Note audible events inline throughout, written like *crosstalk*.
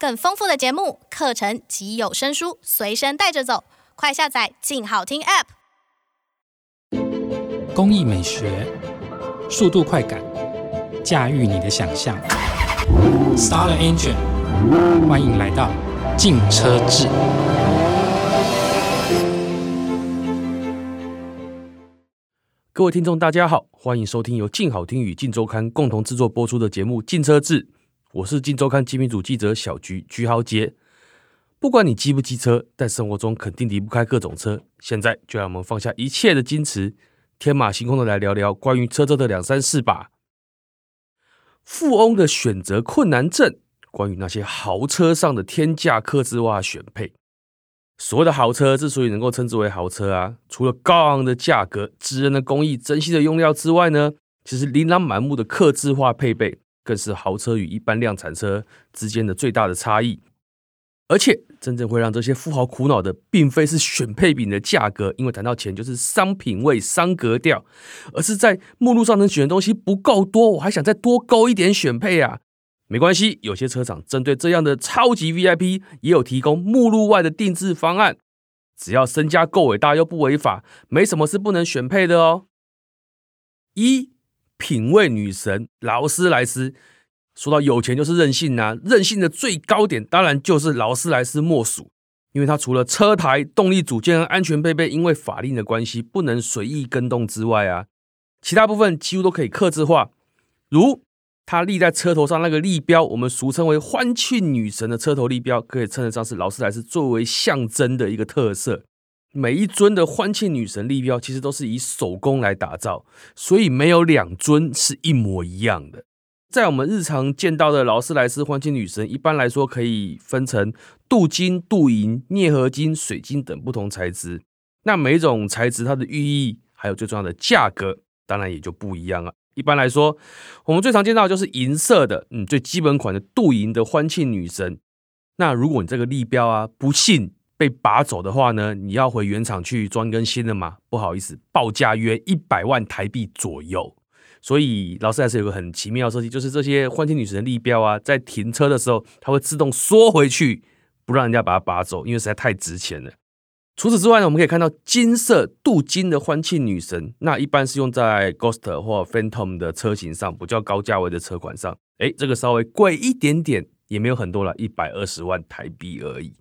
更丰富的节目、课程及有声书随身带着走，快下载“静好听 ”App。工艺美学，速度快感，驾驭你的想象。Star the engine，欢迎来到静车志。各位听众，大家好，欢迎收听由静好听与静周刊共同制作播出的节目《静车志》，我是静周刊精品组记者小菊菊豪杰。不管你机不机车，但生活中肯定离不开各种车。现在就让我们放下一切的矜持。天马行空的来聊聊关于车车的两三事吧。富翁的选择困难症，关于那些豪车上的天价客制化选配。所谓的豪车之所以能够称之为豪车啊，除了高昂的价格、惊人的工艺、珍惜的用料之外呢，其实琳琅满目的客制化配备，更是豪车与一般量产车之间的最大的差异。而且，真正会让这些富豪苦恼的，并非是选配品的价格，因为谈到钱就是商品味、商格调，而是在目录上能选的东西不够多，我还想再多勾一点选配啊。没关系，有些车厂针对这样的超级 VIP，也有提供目录外的定制方案，只要身家够伟大又不违法，没什么是不能选配的哦。一品味女神劳斯莱斯。说到有钱就是任性呐、啊，任性的最高点当然就是劳斯莱斯莫属，因为它除了车台、动力组件和安全配备因为法令的关系不能随意更动之外啊，其他部分几乎都可以克制化。如它立在车头上那个立标，我们俗称为欢庆女神的车头立标，可以称得上是劳斯莱斯作为象征的一个特色。每一尊的欢庆女神立标其实都是以手工来打造，所以没有两尊是一模一样的。在我们日常见到的劳斯莱斯欢庆女神，一般来说可以分成镀金、镀银、镍合金、水晶等不同材质。那每一种材质它的寓意，还有最重要的价格，当然也就不一样了。一般来说，我们最常见到就是银色的，嗯，最基本款的镀银的欢庆女神。那如果你这个立标啊，不幸被拔走的话呢，你要回原厂去装更新的吗？不好意思，报价约一百万台币左右。所以劳斯莱斯有个很奇妙的设计，就是这些欢庆女神的立标啊，在停车的时候，它会自动缩回去，不让人家把它拔走，因为实在太值钱了。除此之外呢，我们可以看到金色镀金的欢庆女神，那一般是用在 Ghost 或 Phantom 的车型上，比较高价位的车款上。诶，这个稍微贵一点点。也没有很多了，一百二十万台币而已。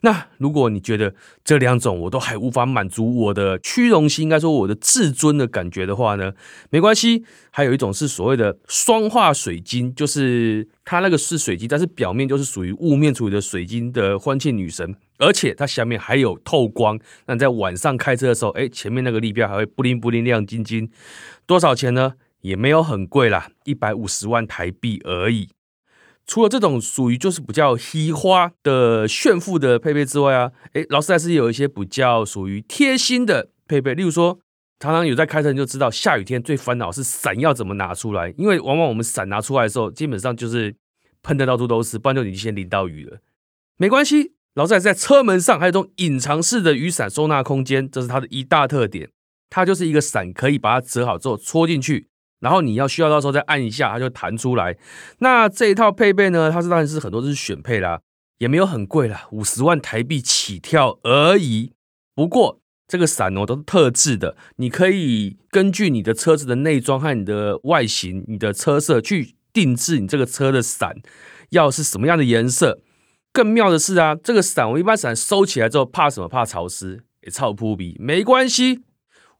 那如果你觉得这两种我都还无法满足我的虚荣心，应该说我的自尊的感觉的话呢，没关系。还有一种是所谓的双化水晶，就是它那个是水晶，但是表面就是属于雾面处理的水晶的欢庆女神，而且它下面还有透光。那在晚上开车的时候，哎，前面那个立标还会布灵布灵亮晶晶。多少钱呢？也没有很贵啦，一百五十万台币而已。除了这种属于就是比较稀花的炫富的配备之外啊，诶，劳斯莱斯也有一些比较属于贴心的配备，例如说，常常有在开车你就知道，下雨天最烦恼是伞要怎么拿出来，因为往往我们伞拿出来的时候，基本上就是喷的到处都是，不然就已经先淋到雨了。没关系，劳斯莱斯在车门上还有这种隐藏式的雨伞收纳空间，这是它的一大特点，它就是一个伞，可以把它折好之后戳进去。然后你要需要到时候再按一下，它就弹出来。那这一套配备呢，它是当然是很多都是选配啦，也没有很贵啦，五十万台币起跳而已。不过这个伞哦都是特制的，你可以根据你的车子的内装和你的外形、你的车色去定制你这个车的伞要是什么样的颜色。更妙的是啊，这个伞我一般伞收起来之后怕什么？怕潮湿，也超扑鼻，没关系。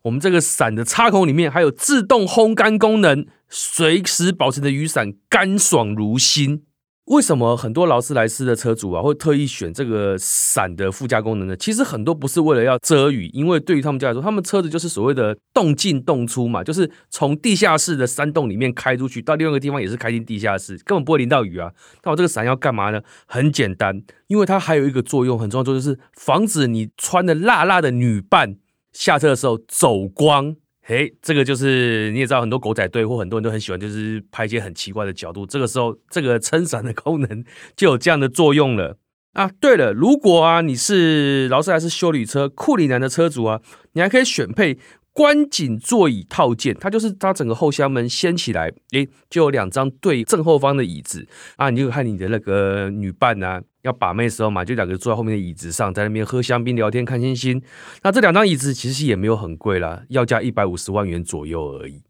我们这个伞的插孔里面还有自动烘干功能，随时保持的雨伞干爽如新。为什么很多劳斯莱斯的车主啊会特意选这个伞的附加功能呢？其实很多不是为了要遮雨，因为对于他们家来说，他们车子就是所谓的动进动出嘛，就是从地下室的山洞里面开出去到另外一个地方也是开进地下室，根本不会淋到雨啊。那我这个伞要干嘛呢？很简单，因为它还有一个作用很重要，就是防止你穿的辣辣的女伴。下车的时候走光，嘿，这个就是你也知道，很多狗仔队或很多人都很喜欢，就是拍一些很奇怪的角度。这个时候，这个撑伞的功能 *laughs* 就有这样的作用了啊。对了，如果啊你是劳斯莱斯修理车库里南的车主啊，你还可以选配观景座椅套件，它就是它整个后箱门掀起来，诶，就有两张对正后方的椅子啊，你就看你的那个女伴啊，要把妹的时候嘛，就两个坐在后面的椅子上，在那边喝香槟、聊天、看星星。那这两张椅子其实也没有很贵啦，要价一百五十万元左右而已。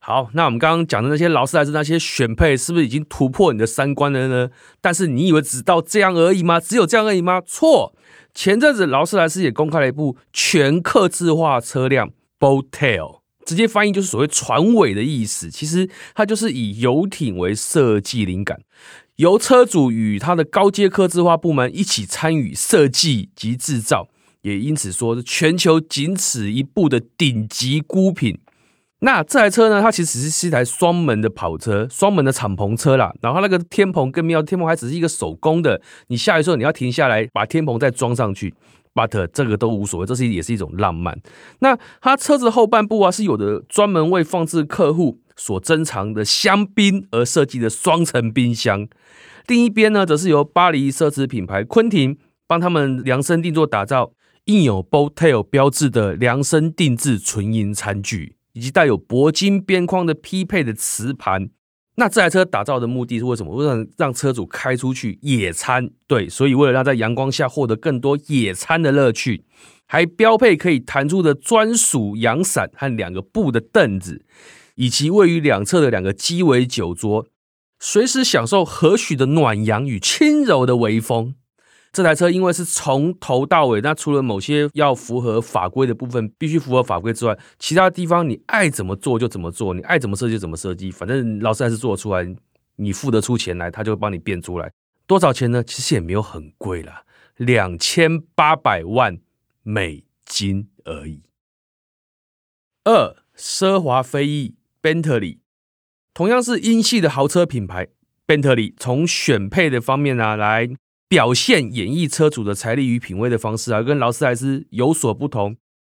好，那我们刚刚讲的那些劳斯莱斯那些选配，是不是已经突破你的三观了呢？但是你以为只到这样而已吗？只有这样而已吗？错，前阵子劳斯莱斯也公开了一部全客制化车辆。Boatail，直接翻译就是所谓船尾的意思，其实它就是以游艇为设计灵感，由车主与他的高阶客制化部门一起参与设计及制造，也因此说是全球仅此一部的顶级孤品。那这台车呢，它其实是是一台双门的跑车，双门的敞篷车啦。然后那个天棚更妙，天棚还只是一个手工的，你下来的时候你要停下来把天棚再装上去。But 这个都无所谓，这是也是一种浪漫。那它车子后半部啊，是有的专门为放置客户所珍藏的香槟而设计的双层冰箱。另一边呢，则是由巴黎奢侈品牌昆廷帮他们量身定做打造，印有 Boat Tail 标志的量身定制纯银餐具，以及带有铂金边框的匹配的瓷盘。那这台车打造的目的是为什么？为了让车主开出去野餐，对，所以为了让在阳光下获得更多野餐的乐趣，还标配可以弹出的专属阳伞和两个布的凳子，以及位于两侧的两个鸡尾酒桌，随时享受何许的暖阳与轻柔的微风。这台车因为是从头到尾，那除了某些要符合法规的部分必须符合法规之外，其他地方你爱怎么做就怎么做，你爱怎么设计就怎么设计，反正劳斯莱斯做得出来，你付得出钱来，他就会帮你变出来。多少钱呢？其实也没有很贵啦，两千八百万美金而已。二，奢华飞翼，Bentley，同样是英系的豪车品牌，Bentley 从选配的方面啊来。表现演绎车主的财力与品味的方式啊，跟劳斯莱斯有所不同。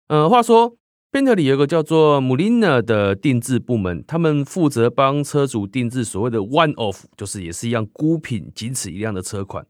呃，话说，Bentley 有个叫做 Mulliner 的定制部门，他们负责帮车主定制所谓的 One Off，就是也是一样孤品，仅此一辆的车款。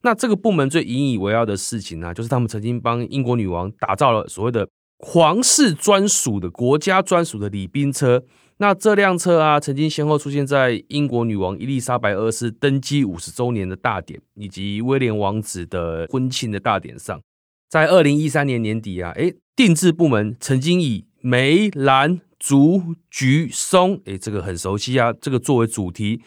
那这个部门最引以为傲的事情呢、啊，就是他们曾经帮英国女王打造了所谓的皇室专属的国家专属的礼宾车。那这辆车啊，曾经先后出现在英国女王伊丽莎白二世登基五十周年的大典，以及威廉王子的婚庆的大典上。在二零一三年年底啊，诶，定制部门曾经以梅兰竹橘松，诶，这个很熟悉啊，这个作为主题，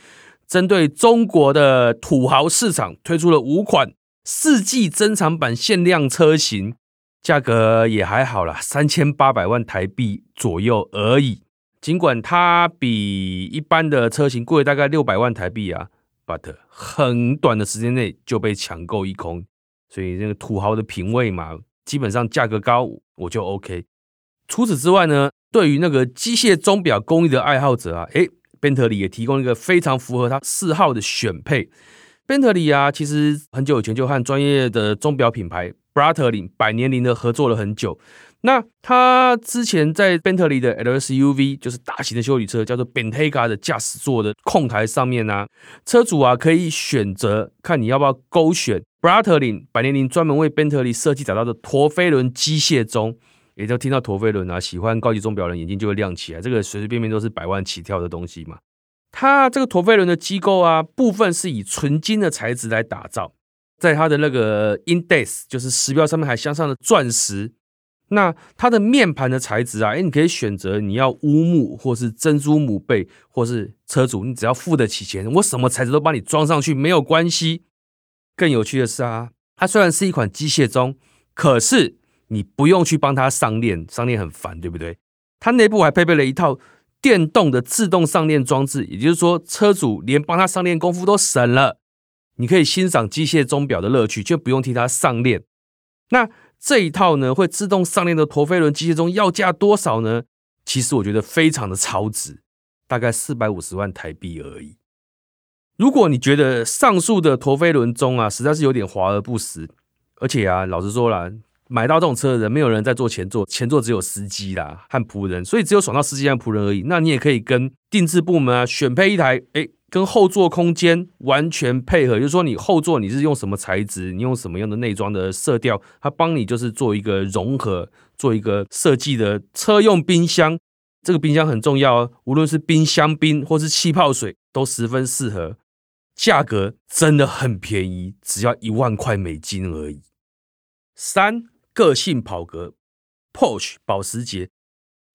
针对中国的土豪市场推出了五款四季珍藏版限量车型，价格也还好啦，三千八百万台币左右而已。尽管它比一般的车型贵大概六百万台币啊，but 很短的时间内就被抢购一空，所以那个土豪的品味嘛，基本上价格高我就 OK。除此之外呢，对于那个机械钟表工艺的爱好者啊，诶，宾特里也提供一个非常符合他嗜好的选配。宾特里啊，其实很久以前就和专业的钟表品牌 Breitling 百年灵的合作了很久。那他之前在 Bentley 的 LSUV，就是大型的修理车，叫做 Bentayga 的驾驶座的控台上面呢、啊，车主啊可以选择看你要不要勾选 Breitling 百年灵专门为 Bentley 设计打造的陀飞轮机械钟，也就听到陀飞轮啊，喜欢高级钟表的人眼睛就会亮起来，这个随随便便都是百万起跳的东西嘛。它这个陀飞轮的机构啊，部分是以纯金的材质来打造，在它的那个 index 就是时标上面还镶上了钻石。那它的面盘的材质啊，诶，你可以选择你要乌木或是珍珠母贝，或是车主你只要付得起钱，我什么材质都帮你装上去，没有关系。更有趣的是啊，它虽然是一款机械钟，可是你不用去帮它上链，上链很烦，对不对？它内部还配备了一套电动的自动上链装置，也就是说，车主连帮它上链功夫都省了，你可以欣赏机械钟表的乐趣，就不用替它上链。那这一套呢，会自动上链的陀飞轮机械钟要价多少呢？其实我觉得非常的超值，大概四百五十万台币而已。如果你觉得上述的陀飞轮钟啊，实在是有点华而不实，而且啊，老实说啦，买到这种车的人，没有人在坐前座，前座只有司机啦和仆人，所以只有爽到司机和仆人而已。那你也可以跟定制部门啊选配一台，诶跟后座空间完全配合，就是说你后座你是用什么材质，你用什么样的内装的色调，它帮你就是做一个融合，做一个设计的车用冰箱。这个冰箱很重要哦，无论是冰香槟或是气泡水都十分适合。价格真的很便宜，只要一万块美金而已。三，个性跑格，Porsche 保时捷。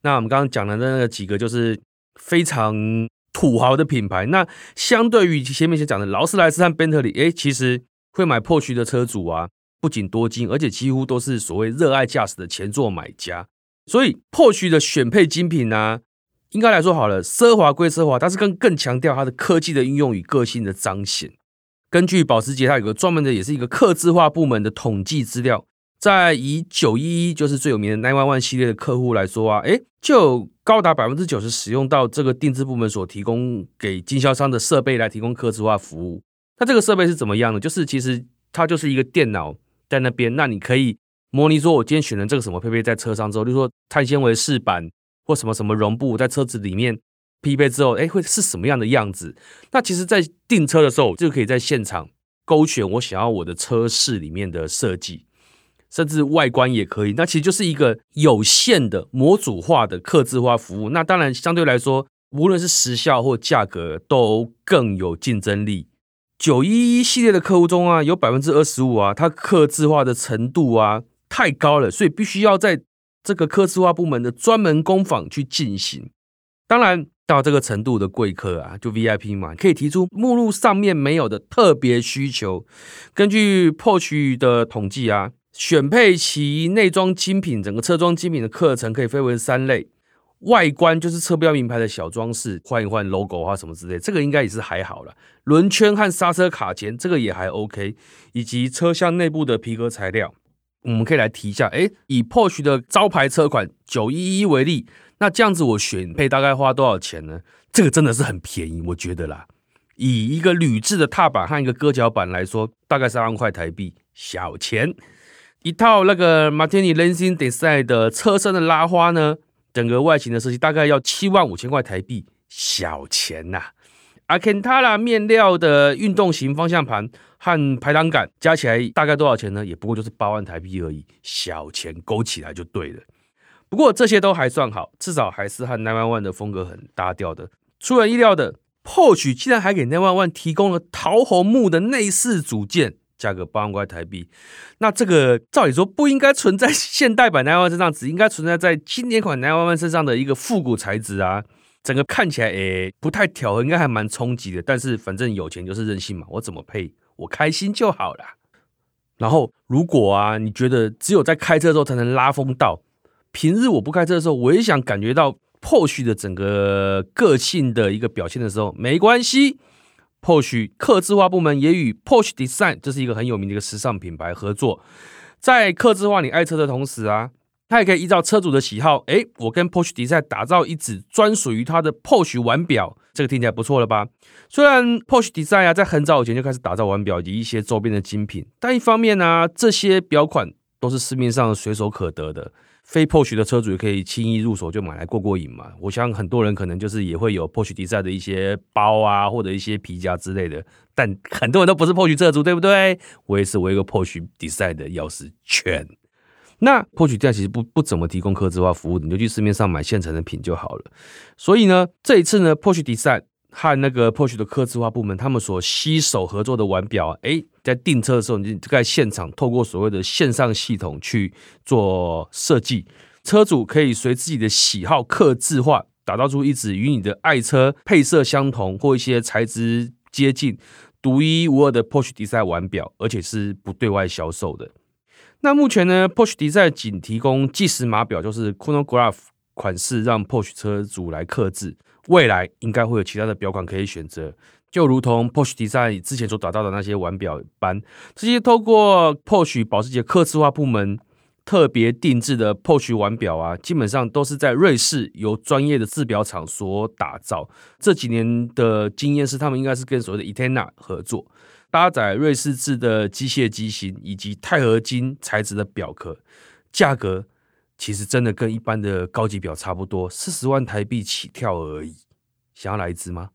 那我们刚刚讲的那几个就是非常土豪的品牌。那相对于前面先讲的劳斯莱斯和宾特利，哎，其实会买 Porsche 的车主啊，不仅多金，而且几乎都是所谓热爱驾驶的前座买家。所以 poh 的选配精品呢、啊，应该来说好了，奢华归奢华，但是更更强调它的科技的应用与个性的彰显。根据保时捷，它有个专门的，也是一个客制化部门的统计资料，在以九一一就是最有名的 Nine One One 系列的客户来说啊，诶，就高达百分之九十使用到这个定制部门所提供给经销商的设备来提供客制化服务。那这个设备是怎么样呢？就是其实它就是一个电脑在那边，那你可以模拟说，我今天选了这个什么配备在车上之后，就是说碳纤维饰板。或什么什么绒布在车子里面匹配之后，哎，会是什么样的样子？那其实，在订车的时候，就可以在现场勾选我想要我的车室里面的设计，甚至外观也可以。那其实就是一个有限的模组化的客制化服务。那当然，相对来说，无论是时效或价格，都更有竞争力。九一一系列的客户中啊，有百分之二十五啊，它客制化的程度啊太高了，所以必须要在。这个客制化部门的专门工坊去进行，当然到这个程度的贵客啊，就 VIP 嘛，可以提出目录上面没有的特别需求。根据 posh 的统计啊，选配其内装精品，整个车装精品的课程可以分为三类：外观就是车标名牌的小装饰，换一换 logo 啊什么之类，这个应该也是还好了。轮圈和刹车卡钳，这个也还 OK，以及车厢内部的皮革材料。我们可以来提一下，诶，以 Porsche 的招牌车款911为例，那这样子我选配大概花多少钱呢？这个真的是很便宜，我觉得啦。以一个铝制的踏板和一个割脚板来说，大概三万块台币，小钱。一套那个 Martini Racing Design 的车身的拉花呢，整个外形的设计大概要七万五千块台币，小钱呐。Alcantara 面料的运动型方向盘和排挡杆加起来大概多少钱呢？也不过就是八万台币而已，小钱勾起来就对了。不过这些都还算好，至少还是和 Nine One One 的风格很搭调的。出人意料的，Porsche 竟然还给 Nine One One 提供了桃红木的内饰组件，价格八万块台币。那这个照理说不应该存在现代版911身上，只应该存在在经典款911身上的一个复古材质啊。整个看起来诶不太调和，应该还蛮冲击的。但是反正有钱就是任性嘛，我怎么配我开心就好了。然后如果啊你觉得只有在开车的时候才能拉风到，平日我不开车的时候，我也想感觉到 Porsche 的整个个性的一个表现的时候，没关系。Porsche 客制化部门也与 Porsche Design 这是一个很有名的一个时尚品牌合作，在客制化你爱车的同时啊。它也可以依照车主的喜好，诶，我跟 Porsche Design 打造一支专属于它的 Porsche 腕表，这个听起来不错了吧？虽然 Porsche Design 啊，在很早以前就开始打造腕表以及一些周边的精品，但一方面呢、这些表款都是市面上随手可得的，非 Porsche 的车主也可以轻易入手就买来过过瘾嘛。我想很多人可能就是也会有 Porsche Design 的一些包啊，或者一些皮夹之类的，但很多人都不是 Porsche 车主，对不对？我也是，我一个 Porsche Design 的钥匙圈。那 Porsche 店其实不不怎么提供客制化服务，你就去市面上买现成的品就好了。所以呢，这一次呢，Porsche Design 和那个 Porsche 的刻字化部门，他们所携手合作的腕表啊，诶，在订车的时候，你就在现场透过所谓的线上系统去做设计，车主可以随自己的喜好刻字化，打造出一只与你的爱车配色相同或一些材质接近、独一无二的 Porsche Design 腕表，而且是不对外销售的。那目前呢，Porsche Design 仅提供计时码表，就是 Chronograph 款式，让 Porsche 车主来刻字。未来应该会有其他的表款可以选择，就如同 Porsche Design 之前所打造的那些腕表般，这些透过 Porsche 保时捷客制化部门特别定制的 Porsche 腕表啊，基本上都是在瑞士由专业的制表厂所打造。这几年的经验是，他们应该是跟所谓的 Etena 合作。搭载瑞士制的机械机芯以及钛合金材质的表壳，价格其实真的跟一般的高级表差不多，四十万台币起跳而已。想要来一只吗？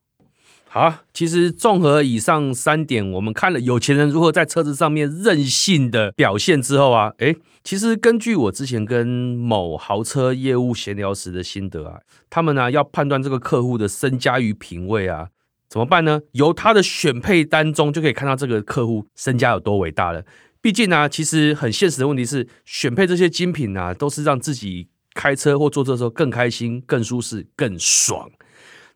好，其实综合以上三点，我们看了有钱人如何在车子上面任性的表现之后啊，诶，其实根据我之前跟某豪车业务闲聊时的心得啊，他们呢、要判断这个客户的身家与品味啊，怎么办呢？由他的选配单中就可以看到这个客户身家有多伟大了。毕竟呢、其实很现实的问题是，选配这些精品啊，都是让自己开车或坐车的时候更开心、更舒适、更爽。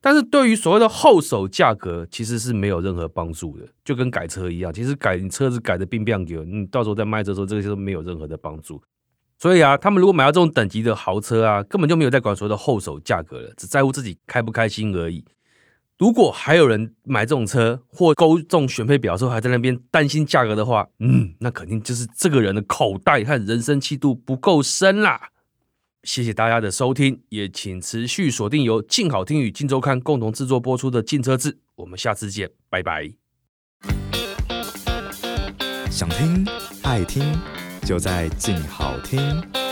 但是对于所谓的后手价格，其实是没有任何帮助的，就跟改车一样。其实改你车子改的并不给你到时候在卖车的时候，这些都没有任何的帮助。所以啊，他们如果买到这种等级的豪车啊，根本就没有在管所谓的后手价格了，只在乎自己开不开心而已。如果还有人买这种车或勾中选配表的时候还在那边担心价格的话，嗯，那肯定就是这个人的口袋和人生气度不够深啦。谢谢大家的收听，也请持续锁定由静好听与镜周刊共同制作播出的《镜车志》，我们下次见，拜拜。想听爱听，就在静好听。